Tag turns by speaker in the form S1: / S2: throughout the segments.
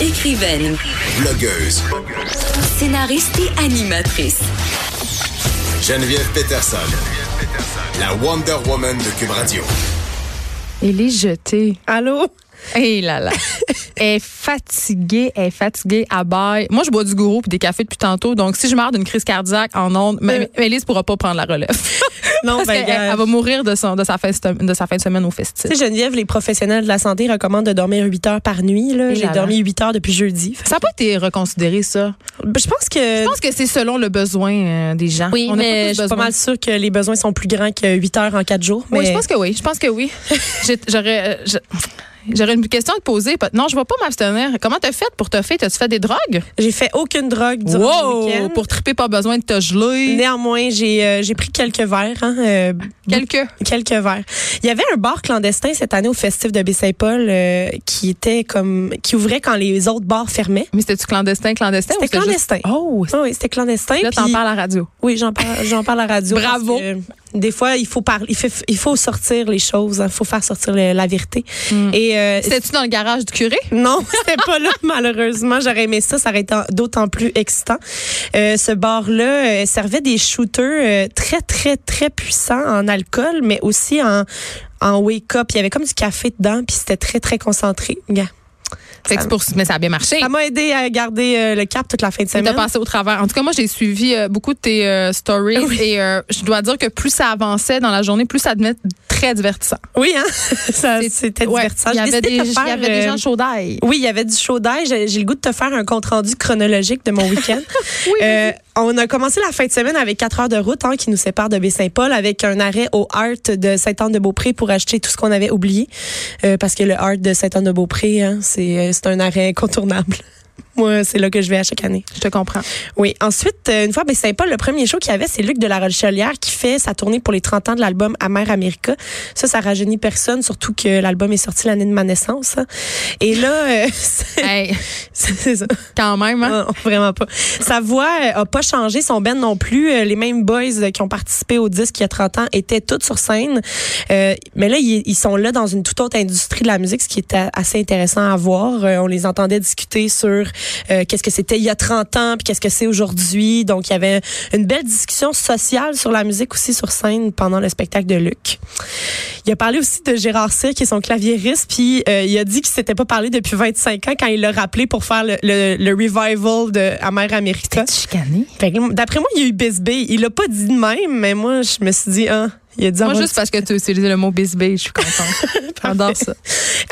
S1: Écrivaine,
S2: Blogueuse.
S1: scénariste et animatrice.
S2: Geneviève Peterson. La Wonder Woman de Cube Radio.
S3: Elle est jetée.
S4: Allô?
S3: Hé là là. elle est fatiguée, elle est fatiguée à bail. Moi, je bois du gourou puis des cafés depuis tantôt. Donc, si je meurs d'une crise cardiaque en ondes, mais Élise pourra pas prendre la relève.
S4: Non,
S3: Parce
S4: ben,
S3: elle va mourir de, son, de, sa fin, de sa fin de semaine au festif.
S4: tu sais, Geneviève, les professionnels de la santé recommandent de dormir 8 heures par nuit. J'ai dormi 8 heures depuis jeudi.
S3: Ça n'a pas été reconsidéré, ça?
S4: Je pense que.
S3: Je pense que c'est selon le besoin euh, des gens.
S4: oui,
S3: On
S4: mais je suis pas mal sûre que les besoins sont plus grands que 8 heures en 4 jours.
S3: Oui, je pense que oui. Je pense que oui. J'aurais. J'aurais une question à te poser. Non, je ne vais pas m'abstenir. Comment t'as fait pour te faire? T'as-tu fait des drogues?
S4: J'ai fait aucune drogue durant le week-end.
S3: Pour triper, pas besoin de te geler.
S4: Néanmoins, j'ai euh, j'ai pris quelques verres. Hein, euh,
S3: Quelques.
S4: quelques verres. Il y avait un bar clandestin cette année au festif de Baie-Saint-Paul euh, qui était comme qui ouvrait quand les autres bars fermaient.
S3: Mais c'était-tu clandestin, clandestin?
S4: C'était
S3: juste-
S4: clandestin.
S3: Oh,
S4: oui, c'était clandestin.
S3: là, t'en parles à la radio.
S4: Oui, j'en parle, parle à la radio.
S3: Bravo.
S4: que, des fois, il faut parler, il faut, il faut sortir les choses, il faut faire sortir le- la vérité. Et euh,
S3: C'était-tu dans le garage du curé?
S4: non, c'était pas là malheureusement. J'aurais aimé ça, ça aurait été d'autant plus excitant. Euh, ce bar-là euh, servait des shooters euh, très très très puissants en alcool, mais aussi en en wake up. Il y avait comme du café dedans, puis c'était très très concentré.
S3: Fait que c'est pour- mais ça a bien marché.
S4: Ça m'a aidé à garder euh, le cap toute la fin de
S3: Tu t'as
S4: semaine.
S3: passé au travers. En tout cas, moi, j'ai suivi euh, beaucoup de tes euh, stories et je dois dire que plus ça avançait dans la journée, plus ça devenait très divertissant.
S4: Oui, hein? Ça, c'était
S3: ouais,
S4: divertissant.
S3: Il y avait des,
S4: de
S3: il
S4: faire,
S3: y avait des gens chauds d'ail.
S4: Oui, il y avait du chaud d'ail. J'ai le goût de te faire un compte rendu chronologique de mon week-end. Euh, on a commencé la fin de semaine avec quatre heures de route hein, qui nous sépare de Baie-Saint-Paul avec un arrêt au Art de Sainte-Anne-de-Beaupré pour acheter tout ce qu'on avait oublié. Euh, parce que le Art de Sainte-Anne-de-Beaupré, hein, euh, c'est un arrêt incontournable. Moi, c'est là que je vais à chaque année.
S3: Je te comprends.
S4: Oui. Ensuite, euh, une fois à Baie-Saint-Paul, le premier show qu'il y avait, c'est Luc de la Rochelière qui fait sa tournée pour les 30 ans de l'album Amer America. Ça, ça rajeunit personne, surtout que l'album est sorti l'année de ma naissance. hein. Et là, euh, c'est
S3: Hey,
S4: c'est ça.
S3: quand même, hein?
S4: Non, vraiment pas. Sa voix euh, a pas changé, son band non plus. Les mêmes boys qui ont participé au disque il y a 30 ans étaient tous sur scène. Euh, mais là, ils, ils sont là dans une toute autre industrie de la musique, ce qui était assez intéressant à voir. On les entendait discuter sur euh, qu'est-ce que c'était il y a 30 ans, puis qu'est-ce que c'est aujourd'hui. Donc, il y avait une belle discussion sociale sur la musique aussi sur scène pendant le spectacle de Luc. Il a parlé aussi de Gérard Cyr, qui est son claviériste, puis euh, il a dit qu'il s'était pas parlé depuis 25 ans quand il l'a rappelé pour faire le, le, le revival de Amer America.
S3: Chicané.
S4: D'après moi, il y a eu Bisbee. Il l'a pas dit de même, mais moi, je me suis dit, ah, il a dit
S3: Moi, juste parce que tu utilisé le mot bisbee, je suis contente. J'adore ça.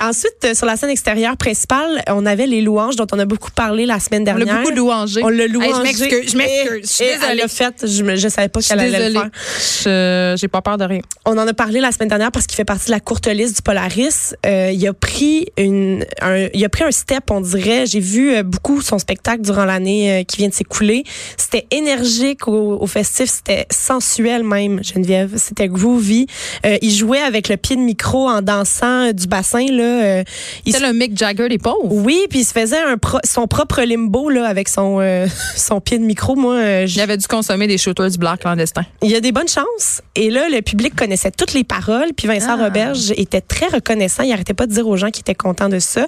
S4: Ensuite, euh, sur la scène extérieure principale, on avait les louanges dont on a beaucoup parlé la semaine
S3: On l'a
S4: dernière.
S3: beaucoup louangé.
S4: On l'a
S3: Hey,
S4: louangé.
S3: je m'excuse, je m'excuse. Je suis
S4: Elle fait. Je, je savais pas qu'elle allait le faire.
S3: Je- J'ai pas peur de rien.
S4: On en a parlé la semaine dernière parce qu'il fait partie de la courte liste du Polaris. Euh, il a pris une, un, il a pris un step, on dirait. J'ai vu euh, beaucoup son spectacle durant l'année qui vient de s'écouler. C'était énergique au, au festif, c'était sensuel même, Geneviève. C'était groovy. Euh, il jouait avec le pied de micro en dansant du bassin là. Euh, il
S3: le Mick Jagger des pauvres.
S4: oui, puis il se faisait un pro- son propre limbo là avec son euh, son pied de micro. Moi,
S3: Il avait dû consommer des shooters du black clandestin.
S4: il y a des bonnes chances. Et là, le public connaissait toutes les paroles. Puis Vincent
S3: Ah.
S4: Roberge était très reconnaissant. Il arrêtait pas de dire aux gens qu'il était content de ça.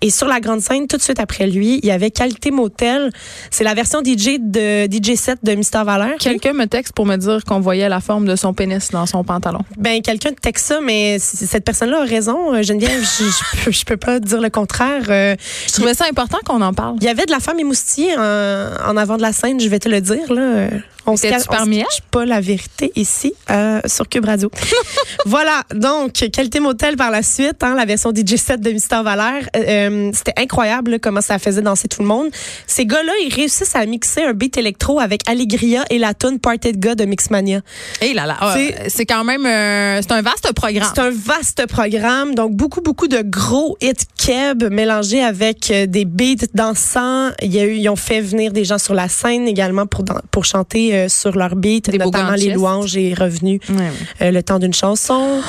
S4: Et sur la grande scène, tout de suite après lui, il y avait Qualité Motel. C'est la version DJ de DJ 7 de Mister Valeur.
S3: Quelqu'un me texte pour me dire qu'on voyait la forme de son pénis dans son pantalon.
S4: Ben, quelqu'un texte ça, mais cette personne-là a raison. Euh, Geneviève, je, je peux pas dire le contraire. Euh,
S3: Je trouvais ça important qu'on en parle.
S4: il y avait de la femme émoustillée en, en avant de la scène, je vais te le dire. Là. On se cache, pas la vérité ici euh, sur Cube Radio. voilà, donc Qualité Motel par la suite, hein, la version DJ 7 de Mister Valère. Euh, euh, C'était incroyable là, comment ça faisait danser tout le monde. Ces gars-là, ils réussissent à mixer un beat électro avec Allegria et la tune Party de gars de Mixmania.
S3: Et là là, ah,
S4: C'est-
S3: quand même euh, c'est un vaste programme.
S4: C'est un vaste programme, donc beaucoup, beaucoup de gros hits keb mélangés avec des beats dansants. Ils ont fait venir des gens sur la scène également pour, pour chanter sur leurs beats,
S3: Des beaux
S4: notamment les louanges et revenus
S3: Ouais, ouais.
S4: euh, le temps d'une chanson.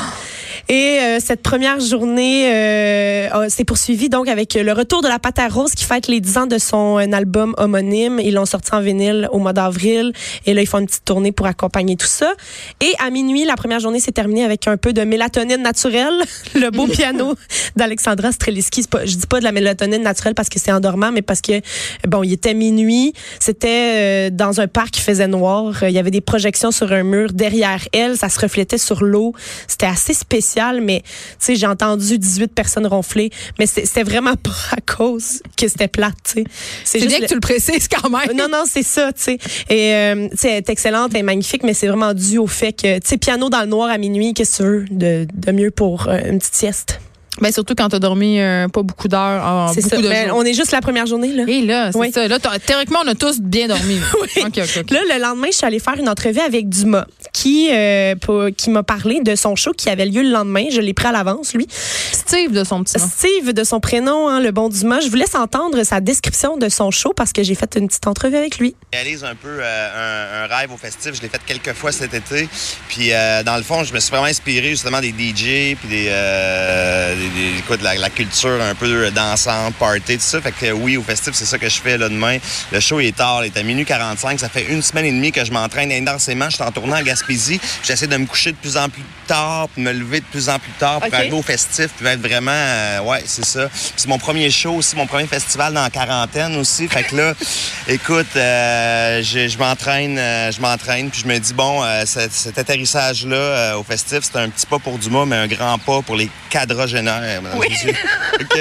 S4: Et euh, cette première journée euh, s'est poursuivie donc avec le retour de la à Rose qui fête les 10 ans de son euh, album homonyme. Ils l'ont sorti en vinyle au mois d'avril. Et là, ils font une petite tournée pour accompagner tout ça. Et à minuit, la première journée s'est terminée avec un peu de mélatonine naturelle. Le beau piano d'Alexandra Streliski. Je dis pas de la mélatonine naturelle parce que c'est endormant, mais parce que, bon, il était minuit. C'était euh, dans un parc qui faisait noir. Il y avait des projections sur un mur derrière elle. Ça se reflétait sur l'eau. C'était assez spécial, mais tu sais, j'ai entendu 18 personnes ronfler. Mais c'était vraiment pas à cause que c'était plate, tu sais.
S3: C'est bien
S4: le-
S3: que tu le précises quand même.
S4: non, non, c'est ça, tu sais. Et, euh, tu sais, elle est excellente, elle est magnifique, mais c'est vraiment dû au fait que, tu sais, piano dans le noir à minuit, qu'est-ce que tu veux de, de mieux pour euh, une petite sieste?
S3: Ben, surtout quand tu as dormi euh, pas beaucoup d'heures en
S4: C'est
S3: beaucoup
S4: ça.
S3: de
S4: Ben, on est juste la première journée, là.
S3: Et là, c'est
S4: Oui.
S3: ça. Là, t'as- théoriquement, on a tous bien dormi.
S4: Oui. Là, le lendemain, je suis allée faire une entrevue avec Dumas, qui, euh, pour- qui m'a parlé de son show qui avait lieu le lendemain. Je l'ai pris à l'avance, lui.
S3: Steve de son petit nom.
S4: Steve, de son prénom, hein, le bon Dumas. Je vous laisse entendre sa description de son show parce que j'ai fait une petite entrevue avec lui.
S5: Je réalise un peu euh, un, un rêve au festif. Je l'ai fait quelques fois cet été. Puis, euh, dans le fond, je me suis vraiment inspiré justement des DJ, puis des, euh, des- des- quoi, de la, la culture un peu dansante, party, tout ça. Fait que oui, au festif, c'est ça que je fais là demain. Le show est tard, il est à minuit 45. Ça fait une semaine et demie que je m'entraîne intensément. Je suis en tournant à Gaspésie. J'essaie de me coucher de plus en plus tard, puis me lever de plus en plus tard pour arriver au festif, puis être vraiment, euh, ouais, c'est ça. C'est mon premier show aussi, mon premier festival dans la quarantaine aussi. Fait que là, écoute, euh, je, je m'entraîne, euh, je m'entraîne, puis je me dis bon, cet, cet atterrissage-là au festif, c'est un petit pas pour Dumas, mais un grand pas pour les quadragénaires. mesdames et messieurs. OK?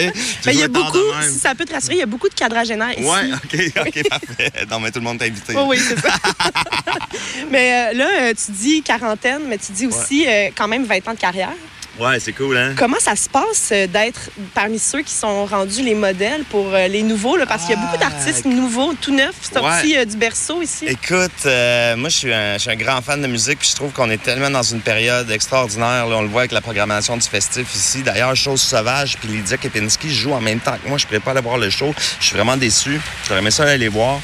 S4: Mais il y a beaucoup, si ça peut te rassurer, il y a beaucoup de quadragénaires ici.
S5: Ouais, OK, OK, parfait. Non, mais tout le monde t'a invité.
S4: Oui, oui, c'est ça. mais là, euh, tu dis quarantaine, mais tu dis aussi euh, quand même 20 ans de carrière.
S5: Ouais, c'est cool, hein?
S4: Comment ça se passe euh, d'être parmi ceux qui sont rendus les modèles pour euh, les nouveaux? Là, parce qu'il y a beaucoup
S5: Ah,
S4: d'artistes nouveaux, tout neufs, sortis du berceau ici.
S5: Écoute, euh, moi, je suis, un, je suis un grand fan de musique, puis je trouve qu'on est tellement dans une période extraordinaire. Là, on le voit avec la programmation du festif ici. D'ailleurs, Chose Sauvage puis Lydia Kepinski jouent en même temps que moi. Je ne pourrais pas aller voir le show. Je suis vraiment déçu. J'aurais aimé ça aller les voir.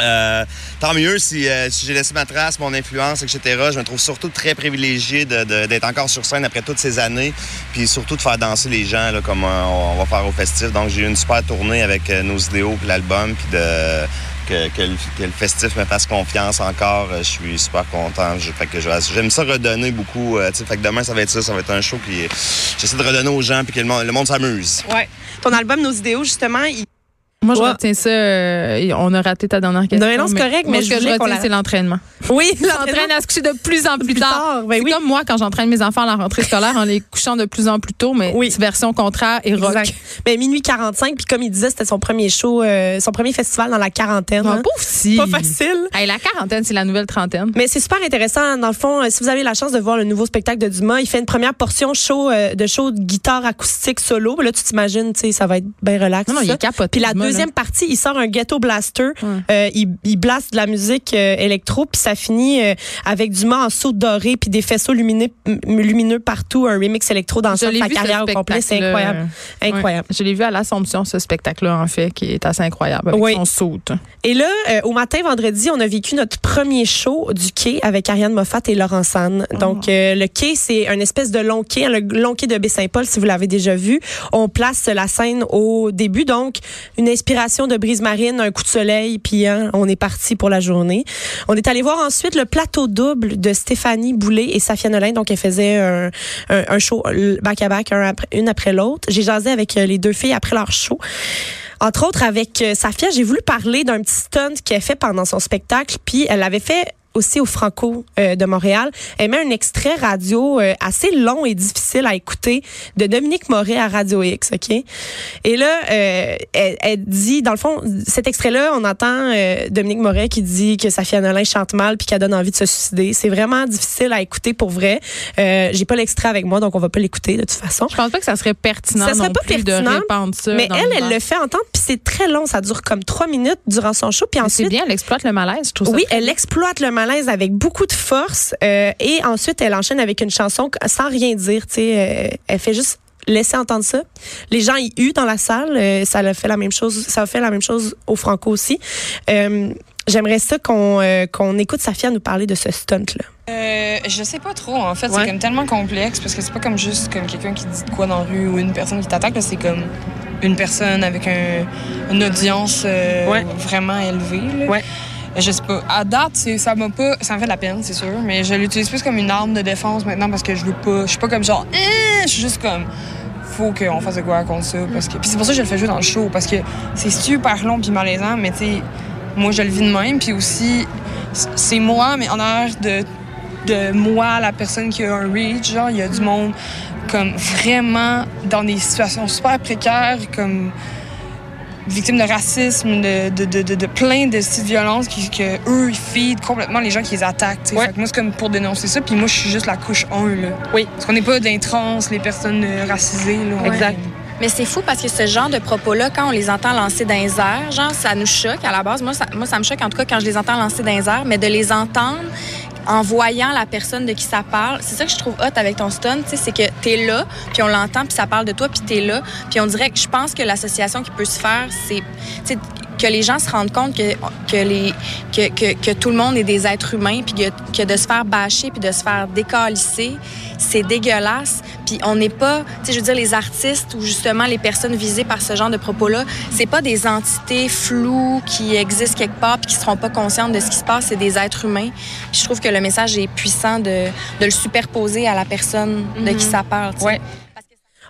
S5: Euh, tant mieux si, euh, si j'ai laissé ma trace, mon influence, etc. Je me trouve surtout très privilégié d'être encore sur scène après toutes ces années, puis surtout de faire danser les gens là, comme euh, on va faire au festif. Donc j'ai eu une super tournée avec euh, nos idéaux puis l'album, puis de que, que le, que le festif me fasse confiance encore. Euh, Je suis super content. Je- que j'aime ça redonner beaucoup. fait que demain ça va être ça, ça va être un show j'essaie de redonner aux gens puis que le monde, le monde s'amuse.
S4: Ouais. Ton album Nos idéaux, justement, il-
S3: Moi, je retiens ça. euh, on a raté ta dernière question.
S4: Non, non, c'est correct, mais
S3: moi,
S4: je
S3: ce que je retiens,
S4: la-
S3: c'est l'entraînement.
S4: oui,
S3: L'entraîne à se coucher de plus en plus,
S4: Plus
S3: tard.
S4: ben
S3: c'est
S4: oui.
S3: comme moi quand j'entraîne mes enfants à la rentrée scolaire en les couchant de plus en plus tôt, mais
S4: Oui.
S3: version contraire et rock.
S4: Exact. Ben, minuit 45, puis comme il disait, c'était son premier show, euh, son premier festival dans la quarantaine.
S3: Ah,
S4: hein.
S3: si.
S4: Pas facile.
S3: Hey, la quarantaine, c'est la nouvelle trentaine.
S4: Mais c'est super intéressant. Dans le fond, euh, si vous avez la chance de voir le nouveau spectacle de Dumas, il fait une première portion show euh, de show de guitare acoustique solo. Là, tu t'imagines, tu sais, ça va être bien relax.
S3: Non, non, il est capoté,
S4: Puis la
S3: là.
S4: Deuxième partie, il sort un ghetto blaster.
S3: Ouais.
S4: Euh, il, il blaste de la musique euh, électro, puis ça finit euh, avec en saut doré, puis des faisceaux lumineux, partout, un remix électro dans sa carrière au complet. C'est incroyable. Incroyable.
S3: Ouais. Je l'ai vu à l'Assomption, ce spectacle-là, en fait, qui est assez incroyable, avec
S4: Oui.
S3: son saut.
S4: Et là, euh, au matin, vendredi, on a vécu notre premier show du quai avec Ariane Moffat et Laurent San.
S3: Oh.
S4: Donc, le quai, c'est un espèce de long quai, le long quai de Baie-Saint-Paul, si vous l'avez déjà vu. On place la scène au début, donc une inspiration de Brise Marine, un coup de soleil, puis hein, on est parti pour la journée. On est allé voir ensuite le plateau double de Stéphanie Boulay et Safia Nolin. Donc, elle faisait un, show back-à-back, après, une après l'autre. J'ai jasé avec euh, les deux filles après leur show. Entre autres, avec euh, Safia, j'ai voulu parler d'un petit stunt qu'elle fait pendant son spectacle, puis elle l'avait fait aussi au Franco euh, de Montréal. Elle met un extrait radio euh, assez long et difficile à écouter de Dominique Moret à Radio X, OK? Et là, euh, elle, elle dit, dans le fond, cet extrait-là, on entend Dominique Moret qui dit que Safia Nolin chante mal puis qu'elle donne envie de se suicider. C'est vraiment difficile à écouter pour vrai. J'ai pas l'extrait avec moi, donc on va pas l'écouter de toute façon.
S3: Je pense pas que ça serait pertinent
S4: Ça serait
S3: non
S4: pas
S3: plus de
S4: pertinent,
S3: répandre ça.
S4: Mais elle, elle le fait entendre, puis c'est très long. Ça dure comme trois minutes durant son show. Puis
S3: Mais C'est
S4: ensuite,
S3: bien, elle exploite le malaise, je trouve ça.
S4: oui, elle exploite le malaise avec beaucoup de force. euh, et ensuite, elle enchaîne avec une chanson sans rien dire. Tu sais, euh, elle fait juste laisser entendre ça. Les gens y huent dans la salle. euh, ça a fait la même chose. Ça a fait la même chose au Franco aussi. J'aimerais ça qu'on qu'on écoute Safia nous parler de ce stunt-là.
S6: Euh, je sais pas trop, en fait.
S4: Ouais.
S6: C'est comme tellement complexe parce que c'est pas comme juste comme quelqu'un qui dit de quoi dans la rue ou une personne qui t'attaque. là, C'est comme une personne avec un, une audience euh,
S4: Ouais.
S6: vraiment élevée. là.
S4: Ouais.
S6: Je sais pas. À date, ça m'a pas. Ça me fait de la peine, c'est sûr. Mais je l'utilise plus comme une arme de défense maintenant parce que je veux pas. Je suis pas comme genre. Eh! Je suis juste comme. Faut qu'on fasse de quoi contre ça. Parce que. Puis c'est pour ça que je le fais jouer dans le show. Parce que c'est super long puis malaisant. Mais tu sais, moi, je le vis de même. Puis aussi, c'est moi, mais en arrière de de moi, la personne qui a un reach, genre, il y a du monde comme vraiment dans des situations super précaires, comme victimes de racisme, de, de, de, de, de plein de styles de violence qui, que eux, ils feed complètement les gens qui les attaquent.
S4: Ouais.
S6: Fait que moi, c'est comme pour dénoncer ça, puis moi, je suis juste la couche 1, là.
S4: Oui.
S6: Parce qu'on n'est pas de l'intrance, les personnes euh, racisées, là. ouais.
S4: Exact.
S7: Mais c'est fou parce que ce genre de propos-là, quand on les entend lancer dans les airs, genre, ça nous choque à la base. Moi, ça, moi, ça me choque en tout cas quand je les entends lancer dans les airs, mais de les entendre en voyant la personne de qui ça parle, c'est ça que je trouve hot avec ton stun, tu c'est que t'es là, puis on l'entend, puis ça parle de toi, puis t'es là, puis on dirait que je pense que l'association qui peut se faire, c'est, tu que les gens se rendent compte que, que, les, que, que, que tout le monde est des êtres humains, puis que, que de se faire bâcher, puis de se faire décalisser, c'est dégueulasse. Puis on n'est pas, tu sais, je veux dire, les artistes ou justement les personnes visées par ce genre de propos-là, c'est pas des entités floues qui existent quelque part puis qui seront pas conscientes de ce qui se passe, c'est des êtres humains. Puis je trouve que le message est puissant de, de le superposer à la personne de qui ça parle. tu sais.
S4: Ouais.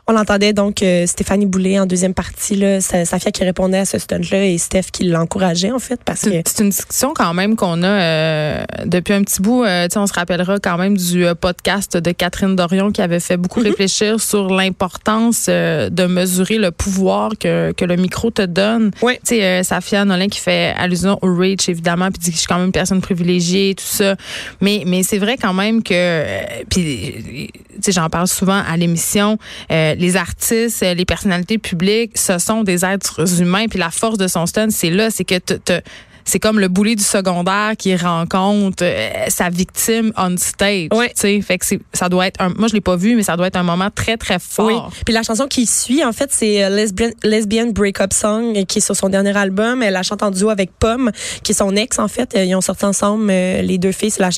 S4: On l'entendait donc euh, Stéphanie Boulay en deuxième partie, là, Sa- Safia qui répondait à ce stunt-là et Steph qui l'encourageait en fait parce que
S3: C'est une discussion quand même qu'on a euh, depuis un petit bout. Euh, tu sais, on se rappellera quand même du euh, podcast de Catherine Dorion qui avait fait beaucoup réfléchir sur l'importance euh, de mesurer le pouvoir que, que le micro te donne.
S4: Oui.
S3: Tu sais, euh, Safia Nolin qui fait allusion au reach, évidemment, puis dit que je suis quand même une personne privilégiée, tout ça. Mais, mais c'est vrai quand même que, puis, tu sais, j'en parle souvent à l'émission, euh, les artistes, euh, les personnalités publiques, ce sont des êtres humains, puis la force de son stun, c'est là, c'est que te- c'est comme le boulet du secondaire qui rencontre euh, sa victime on stage.
S4: Ouais.
S3: Tu sais, fait que c'est- ça doit être un, moi je l'ai pas vu, mais ça doit être un moment très très fort.
S4: Oui. Puis la chanson qui suit, en fait, c'est euh, Lesbian, Lesbian Breakup Song, euh, qui est sur son dernier album. Elle la chante en duo avec Pomme, qui est son ex, en fait. Ils ont sorti ensemble, euh, les deux filles. La,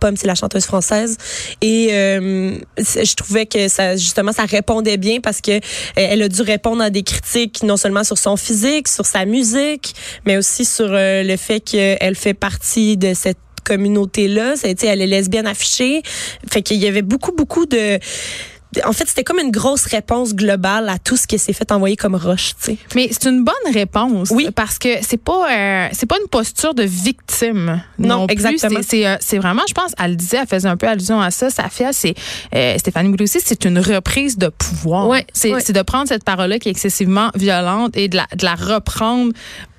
S4: Pomme, c'est la chanteuse française. Et euh, je trouvais que ça, justement, ça répondait bien parce que elle a dû répondre à des critiques, non seulement sur son physique, sur sa musique, mais aussi sur euh, le fait qu'elle fait partie de cette communauté-là. Elle est lesbienne affichée. Fait qu'il y avait beaucoup, beaucoup de en fait, c'était comme une grosse réponse globale à tout ce qui s'est fait envoyer comme roche, tu sais.
S3: Mais c'est une bonne réponse.
S4: Oui.
S3: Parce que c'est pas euh, c'est pas une posture de victime.
S4: Non, exactement.
S3: C'est- C'est euh, vraiment, je pense, elle le disait, elle faisait un peu allusion à ça. Safia, c'est euh, Stéphanie Boulay aussi, c'est une reprise de pouvoir.
S4: Ouais,
S3: c'est c'est de prendre cette parole-là qui est excessivement violente et de la, de la reprendre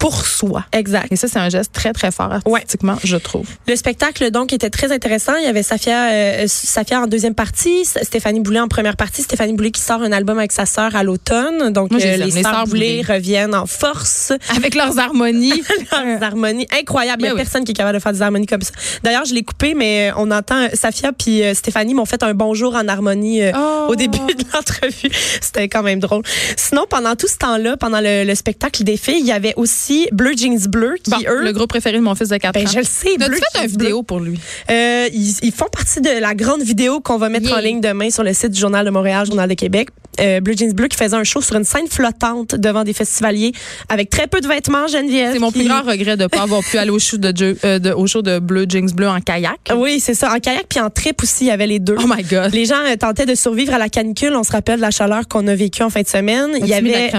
S3: pour soi.
S4: Exact.
S3: Et ça, c'est un geste très, très fort artistiquement, je trouve.
S4: Le spectacle, donc, était très intéressant. Il y avait Safia, euh, Safia en deuxième partie, Stéphanie Boulay en première partie. Stéphanie Boulay qui sort un album avec sa sœur à l'automne. Donc,
S3: Moi,
S4: euh, les
S3: les
S4: sœurs Boulay. reviennent en force.
S3: Avec leurs harmonies.
S4: Leurs harmonies incroyables. Il y a
S3: oui.
S4: personne qui est capable de faire des harmonies comme ça. D'ailleurs, je l'ai coupé, mais euh, on entend euh, Safia puis Stéphanie m'ont fait un bonjour en harmonie
S3: Oh.
S4: au début de l'entrevue. C'était quand même drôle. Sinon, pendant tout ce temps-là, pendant le, le spectacle des filles, il y avait aussi Bleu Jeans Bleu qui,
S3: Bon,
S4: eux...
S3: le groupe préféré de mon fils de 4
S4: Ben,
S3: ans.
S4: je le sais. Bleu
S3: fait une vidéo pour lui?
S4: Euh, ils, ils font partie de la grande vidéo qu'on va mettre
S3: Yeah.
S4: en ligne demain sur le site du Journal de Montréal, Journal de Québec. Euh, Blue Jeans Bleu qui faisait un show sur une scène flottante devant des festivaliers avec très peu de vêtements, Geneviève.
S3: C'est mon plus grand regret de ne pas avoir pu aller au show de, Joe- euh, de- au show de Bleu Jeans Bleu en kayak.
S4: Oui, c'est ça. En kayak puis en trip aussi, il y avait les deux.
S3: Oh my God.
S4: Les gens euh, tentaient de survivre à la canicule. On se rappelle de la chaleur qu'on a vécue en fin de semaine. Il y avait,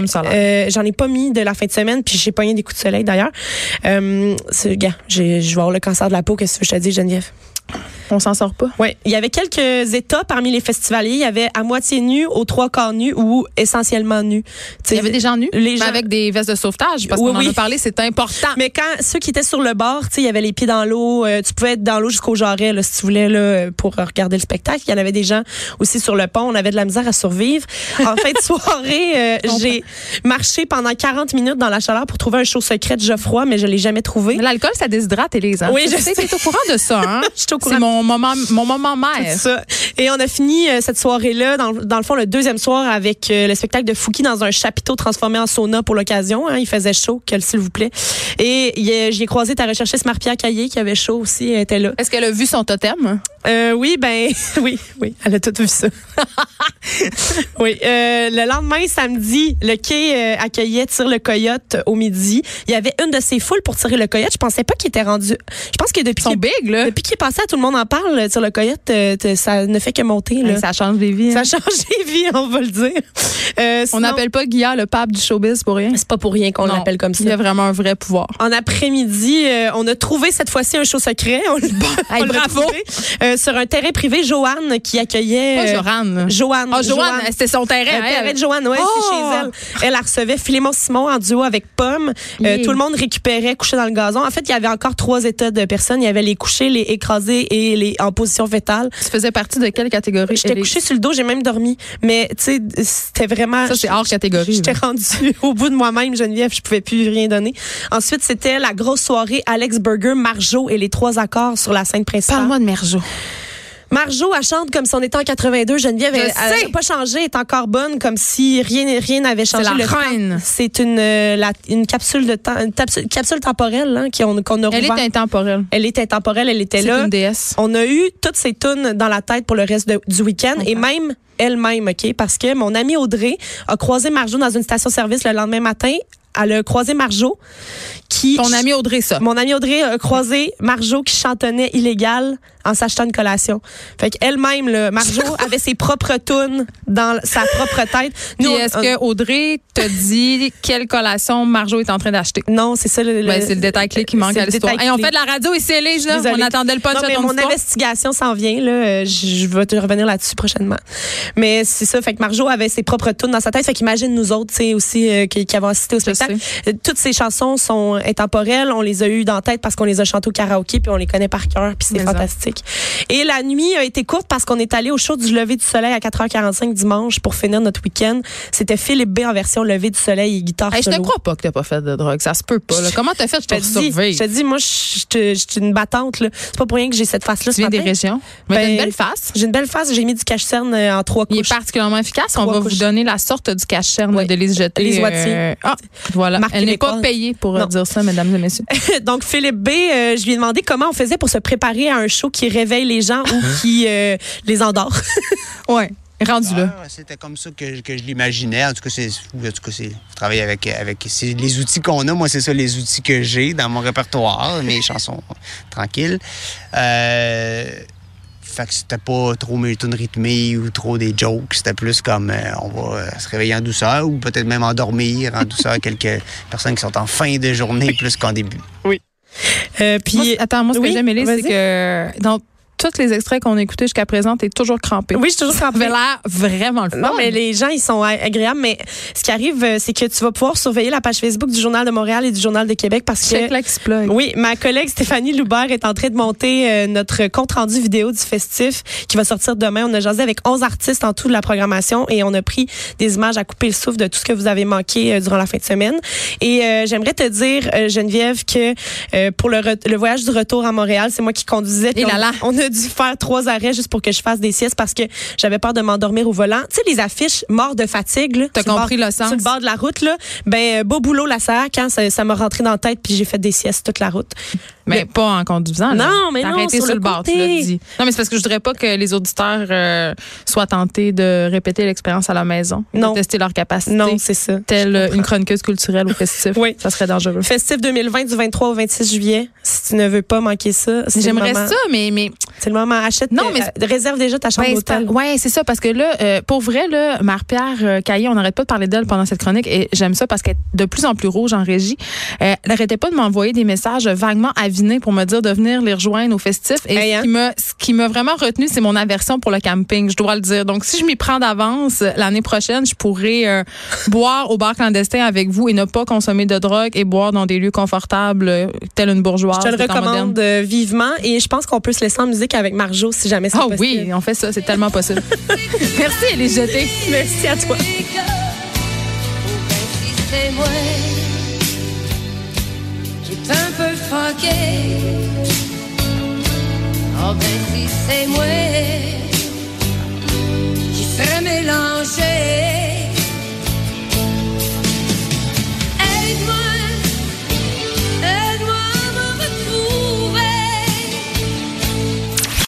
S4: j'en ai pas mis de la fin de semaine, puis j'ai pogné des coups de soleil d'ailleurs. Euh, je vais avoir le cancer de la peau. Qu'est-ce que je te dis, Geneviève?
S3: On s'en sort pas.
S4: Oui, il y avait quelques états parmi les festivaliers. Il y avait à moitié nu, aux trois quarts nu ou essentiellement nu. Tu
S3: Il y avait des gens nus,
S4: Les
S3: mais
S4: gens-
S3: avec des vestes de sauvetage, parce
S4: Oui,
S3: qu'on en
S4: oui.
S3: a parlé, c'est important.
S4: Mais quand ceux qui étaient sur le bord, tu il y avait les pieds dans l'eau, euh, tu pouvais être dans l'eau jusqu'au jarret là, si tu voulais là pour regarder le spectacle. Il y en avait des gens aussi sur le pont, on avait de la misère à survivre. En fin de soirée, euh, j'ai marché pendant 40 minutes dans la chaleur pour trouver un show secret de Geoffroy, mais je l'ai jamais trouvé.
S3: L'alcool, ça déshydrate, Élise. hein?
S4: Oui,
S3: Tu
S4: je
S3: sais,
S4: sais.
S3: t'es au courant de ça, hein?
S4: Je suis au courant.
S3: C'est mon moment, mon moment mère.
S4: ça. Et on a fini euh, cette soirée-là, dans, dans le fond, le deuxième soir, avec euh, le spectacle de Fouki dans un chapiteau transformé en sauna pour l'occasion. hein. Il faisait chaud, s'il vous plaît. Et j'y ai croisé ta recherchiste Marie-Pierre Caillé, qui avait chaud aussi, elle était là.
S3: Est-ce qu'elle a vu son totem?
S4: Euh, oui, ben, oui, oui, elle a tout vu ça. oui, euh, le lendemain, samedi, le quai euh, accueillait Tire le Coyote au midi. Il y avait une de ses foules pour tirer le Coyote. Je pensais pas qu'il était rendu. Je pense que depuis
S3: Ils sont
S4: qu'il
S3: big, là.
S4: depuis qu'il est passé, à tout le monde en parle. Tire le Coyote, euh, ça ne fait que monter. Là.
S3: Ça change des vies.
S4: Ça
S3: hein.
S4: a changé de vie, on va le dire. Euh,
S3: On n'appelle pas Guilla le pape du showbiz pour rien.
S4: C'est pas pour rien qu'on l'appelle comme ça.
S3: Il y a vraiment un vrai pouvoir.
S4: En après-midi, euh, on a trouvé cette fois-ci un show secret. On, on l'a
S3: bravo.
S4: euh, sur un terrain privé, Joanne qui accueillait.
S3: Pas Joanne.
S4: Joanne.
S3: Ah, Joanne, c'était son terrain. Elle.
S4: terrain de Joanne, ouais,
S3: Oh!
S4: c'est chez elle. Elle la recevait Philémon Simon en duo avec Pomme.
S3: Yeah.
S4: tout le monde récupérait couché dans le gazon. En fait, il y avait encore trois états de personnes. Il y avait les couchés, les écrasés et les en position fétale.
S3: Tu faisais partie de quelle catégorie?
S4: J'étais couchée sur le dos, j'ai même dormi. Mais tu sais, c'était vraiment.
S3: Ça, c'est hors catégorie.
S4: J'étais rendue au bout de moi-même, Geneviève. Je pouvais plus rien donner. Ensuite, c'était la grosse soirée Alex Burger, Marjo et les trois accords sur la scène principale.
S3: Parle-moi de Merjo.
S4: Marjo, elle chante comme si on était en 82. Geneviève, elle
S3: sais.
S4: n'a pas changé, elle est encore bonne, comme si rien rien n'avait changé.
S3: la
S4: Le temps,
S3: reine.
S4: C'est une, euh, la- une capsule de temps, une capsule, capsule temporelle là, qu'on qu'on a
S3: Elle est intemporelle.
S4: Elle est intemporelle, elle était
S3: C'est
S4: là.
S3: une déesse.
S4: On a eu toutes ces tunes dans la tête pour le reste de- du week-end et même elle-même, OK? Parce que mon amie Audrey a croisé Marjo dans une station-service le lendemain matin. Elle a croisé Marjo qui...
S3: Ton ami Audrey, ça.
S4: Mon amie Audrey a croisé Marjo qui chantonnait illégal en s'achetant une collation. Fait qu'elle-même, là, Marjo avait ses propres tunes dans sa propre tête. On-
S3: est-ce
S4: on-
S3: que Audrey te dit quelle collation Marjo est en train d'acheter?
S4: Non, c'est ça le... le-
S3: Ben, c'est le détail clé qui manque
S4: c'est
S3: à
S4: le
S3: l'histoire.
S4: détail
S3: Hey, on fait de la radio Élise, là.
S4: Désolée.
S3: On attendait le punch
S4: Non,
S3: ton
S4: mon
S3: histoire.
S4: investigation s'en vient là. Euh, Je, vais te revenir là-dessus prochainement. Mais c'est ça. Fait que Marjo avait ses propres tunes dans sa tête. Fait qu'imagine nous autres, tu sais aussi euh, qui, qui avons assisté au spectacle. Euh, Toutes ces chansons sont intemporelles. On les a eues dans la tête parce qu'on les a chantées au karaoké puis on les connaît par cœur puis c'est
S3: ça.
S4: fantastique. Et la nuit a été courte parce qu'on est allé au show du lever du soleil à 4h45 dimanche pour finir notre week-end. C'était Philippe B en version lever du soleil et guitare
S3: Hey, je te
S4: solo.
S3: crois pas que t'as pas fait de drogue. Ça se peut pas. là. Comment t'as fait? Pour survivre?
S4: je te dis, moi, je suis une battante. C'est pas pour rien que j'ai cette face-là.
S3: Tu viens des
S4: matin.
S3: régions. Mais t'as
S4: Ben,
S3: une belle face.
S4: J'ai une belle face. J'ai mis du cache-cerne euh, en trois
S3: Il est
S4: couches.
S3: particulièrement efficace. On va
S4: couches.
S3: vous donner la sorte du cache-cerne
S4: Oui.
S3: de Jeté.
S4: Lise Wattier.
S3: euh, ah, voilà.
S4: Marque
S3: Elle n'est pas payée pour euh,
S4: Non.
S3: dire ça, mesdames et messieurs.
S4: Donc, Philippe B, euh, je lui ai demandé comment on faisait pour se préparer à un show qui réveille les gens ou qui euh, les endort.
S3: Ouais. Rendu là.
S8: Ah, C'était comme ça que, que je l'imaginais. En tout cas, c'est, en tout cas, c'est, je travaille avec, avec c'est les outils qu'on a. Moi, c'est ça, les outils que j'ai dans mon répertoire, mes chansons tranquilles. Euh, fait que c'était pas trop mes tunes rythmées ou trop des jokes. C'était plus comme euh, on va euh, se réveiller en douceur ou peut-être même endormir en douceur quelques personnes qui sont en fin de journée plus qu'en début.
S4: Euh, puis,
S3: attends, moi, ce
S4: oui,
S3: que j'aime, c'est que dans tous les extraits qu'on a écoutés jusqu'à présent, t'es toujours crampé.
S4: oui, je suis toujours crampée.
S3: l'air vraiment le fun.
S4: Non, mais les gens, ils sont agréables. Mais ce qui arrive, euh, c'est que tu vas pouvoir surveiller la page Facebook du Journal de Montréal et du Journal de Québec parce que.
S3: L'exploit.
S4: Oui, ma collègue Stéphanie Loubert est en train de monter euh, notre compte-rendu vidéo du festif qui va sortir demain. On a jasé avec 11 artistes en tout de la programmation et on a pris des images à couper le souffle de tout ce que vous avez manqué euh, durant la fin de semaine. Et euh, j'aimerais te dire, Geneviève, que pour le, voyage du retour à Montréal, c'est moi qui conduisais.
S3: Et là là.
S4: on a dû faire trois arrêts juste pour que je fasse des siestes parce que j'avais peur de m'endormir au volant. Tu sais, les affiches mort de fatigue. là,
S3: T'as compris
S4: bord-
S3: le sens?
S4: Sur le bord de la route, là, ben, euh, beau boulot, la SAC, hein, ça ça m'a rentré dans la tête puis j'ai fait des siestes toute la route.
S3: Mais pas en conduisant. là.
S4: Non, mais non,
S3: arrêté
S4: sur
S3: sur,
S4: le
S3: le bord, tu l'as dit. Non, mais c'est parce que je voudrais pas que les auditeurs euh, soient tentés de répéter l'expérience à la maison.
S4: Non.
S3: De tester leur capacité.
S4: Non, c'est ça.
S3: Telle une chroniqueuse culturelle au festif.
S4: Oui.
S3: Ça serait dangereux.
S4: Festif 2020 du 23 au 26 juillet. Si tu ne veux pas manquer ça,
S3: J'aimerais ça, mais, mais
S4: C'est le moment. Achète,
S3: Non, mais
S4: euh, réserve déjà ta chambre
S3: Ben, c'est
S4: d'hôtel.
S3: ouais, c'est ça, parce que là, euh, pour vrai, là, Marie-Pierre euh, Caillé, on n'arrête pas de parler d'elle pendant cette chronique et j'aime ça parce qu'elle est de plus en plus rouge en régie. Elle n'arrêtait pas de m'envoyer des messages vaguement avinés pour me dire de venir les rejoindre au festif. Et
S4: Hey, hein?
S3: qui m'a, ce qui m'a vraiment retenu, c'est mon aversion pour le camping, je dois le dire. Donc, si je m'y prends d'avance, l'année prochaine, je pourrais boire au bar clandestin avec vous et ne pas consommer de drogue et boire dans des lieux confortables, euh, tel une bourgeoise.
S4: Je te le recommande vivement et je pense qu'on peut se laisser en musique musique avec Marjo si jamais c'est
S3: Ah
S4: possible.
S3: oui, on fait ça, c'est tellement possible. Merci, elle est jetée.
S4: Merci à toi.
S9: J'ai un peu franqué. Oh ben si c'est moi qui serais mélangé.